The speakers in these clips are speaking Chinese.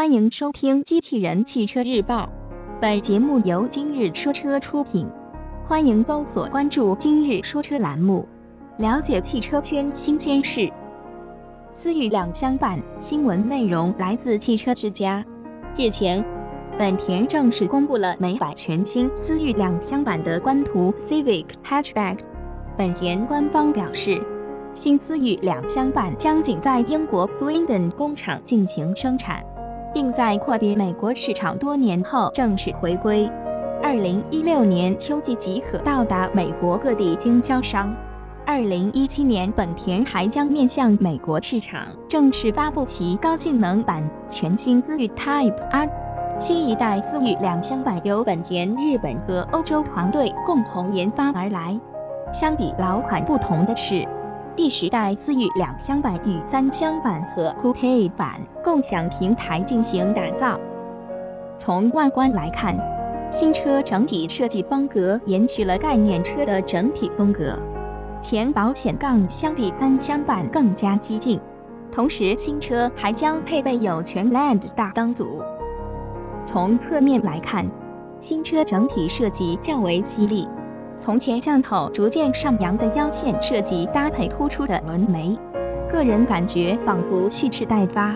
欢迎收听《机器人汽车日报》，本节目由今日说车出品。欢迎搜索关注“今日说车”栏目，了解汽车圈新鲜事。思域两厢版新闻内容来自汽车之家。日前，本田正式公布了美版全新思域两厢版的官图 Civic Hatchback。本田官方表示，新思域两厢版将仅在英国 Swindon 工厂进行生产。并在阔别美国市场多年后正式回归。二零一六年秋季即可到达美国各地经销商。二零一七年，本田还将面向美国市场正式发布其高性能版全新思域 Type R。新一代思域两厢版由本田日本和欧洲团队共同研发而来。相比老款不同的是。第十代思域两厢版与三厢版和 Coupe 版共享平台进行打造。从外观来看，新车整体设计风格延续了概念车的整体风格，前保险杠相比三厢版更加激进。同时，新车还将配备有全 LED 大灯组。从侧面来看，新车整体设计较为犀利。从前向后逐渐上扬的腰线设计搭配突出的轮眉，个人感觉仿佛蓄势待发。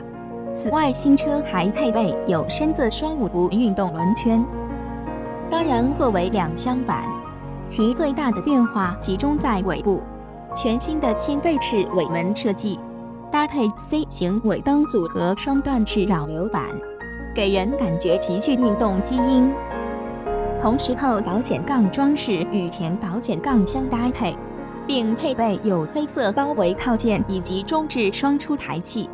此外，新车还配备有深色双五辐运动轮圈。当然，作为两厢版，其最大的变化集中在尾部，全新的掀背式尾门设计，搭配 C 型尾灯组和双段式扰流板，给人感觉极具运动基因。同时，后保险杠装饰与前保险杠相搭配，并配备有黑色包围套件以及中置双出排气。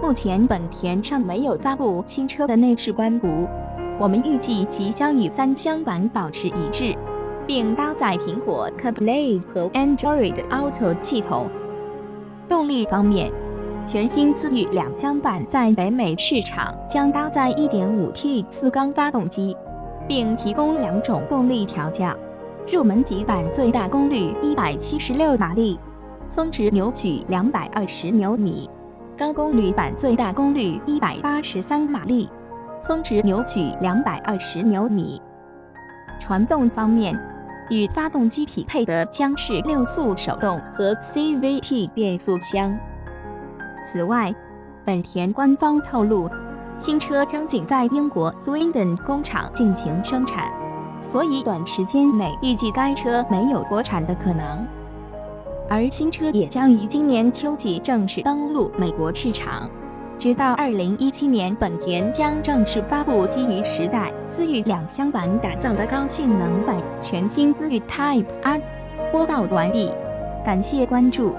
目前，本田尚没有发布新车的内饰官图，我们预计即将与三厢版保持一致，并搭载苹果 CarPlay 和 Android Auto 系统。动力方面，全新思域两厢版在北美市场将搭载 1.5T 四缸发动机。并提供两种动力调教，入门级版最大功率一百七十六马力，峰值扭矩两百二十牛米；高功率版最大功率一百八十三马力，峰值扭矩两百二十牛米。传动方面，与发动机匹配的将是六速手动和 CVT 变速箱。此外，本田官方透露。新车将仅在英国 Swindon 工厂进行生产，所以短时间内预计该车没有国产的可能。而新车也将于今年秋季正式登陆美国市场。直到2017年，本田将正式发布基于时代思域两厢版打造的高性能版全新思域 Type R。播报完毕，感谢关注。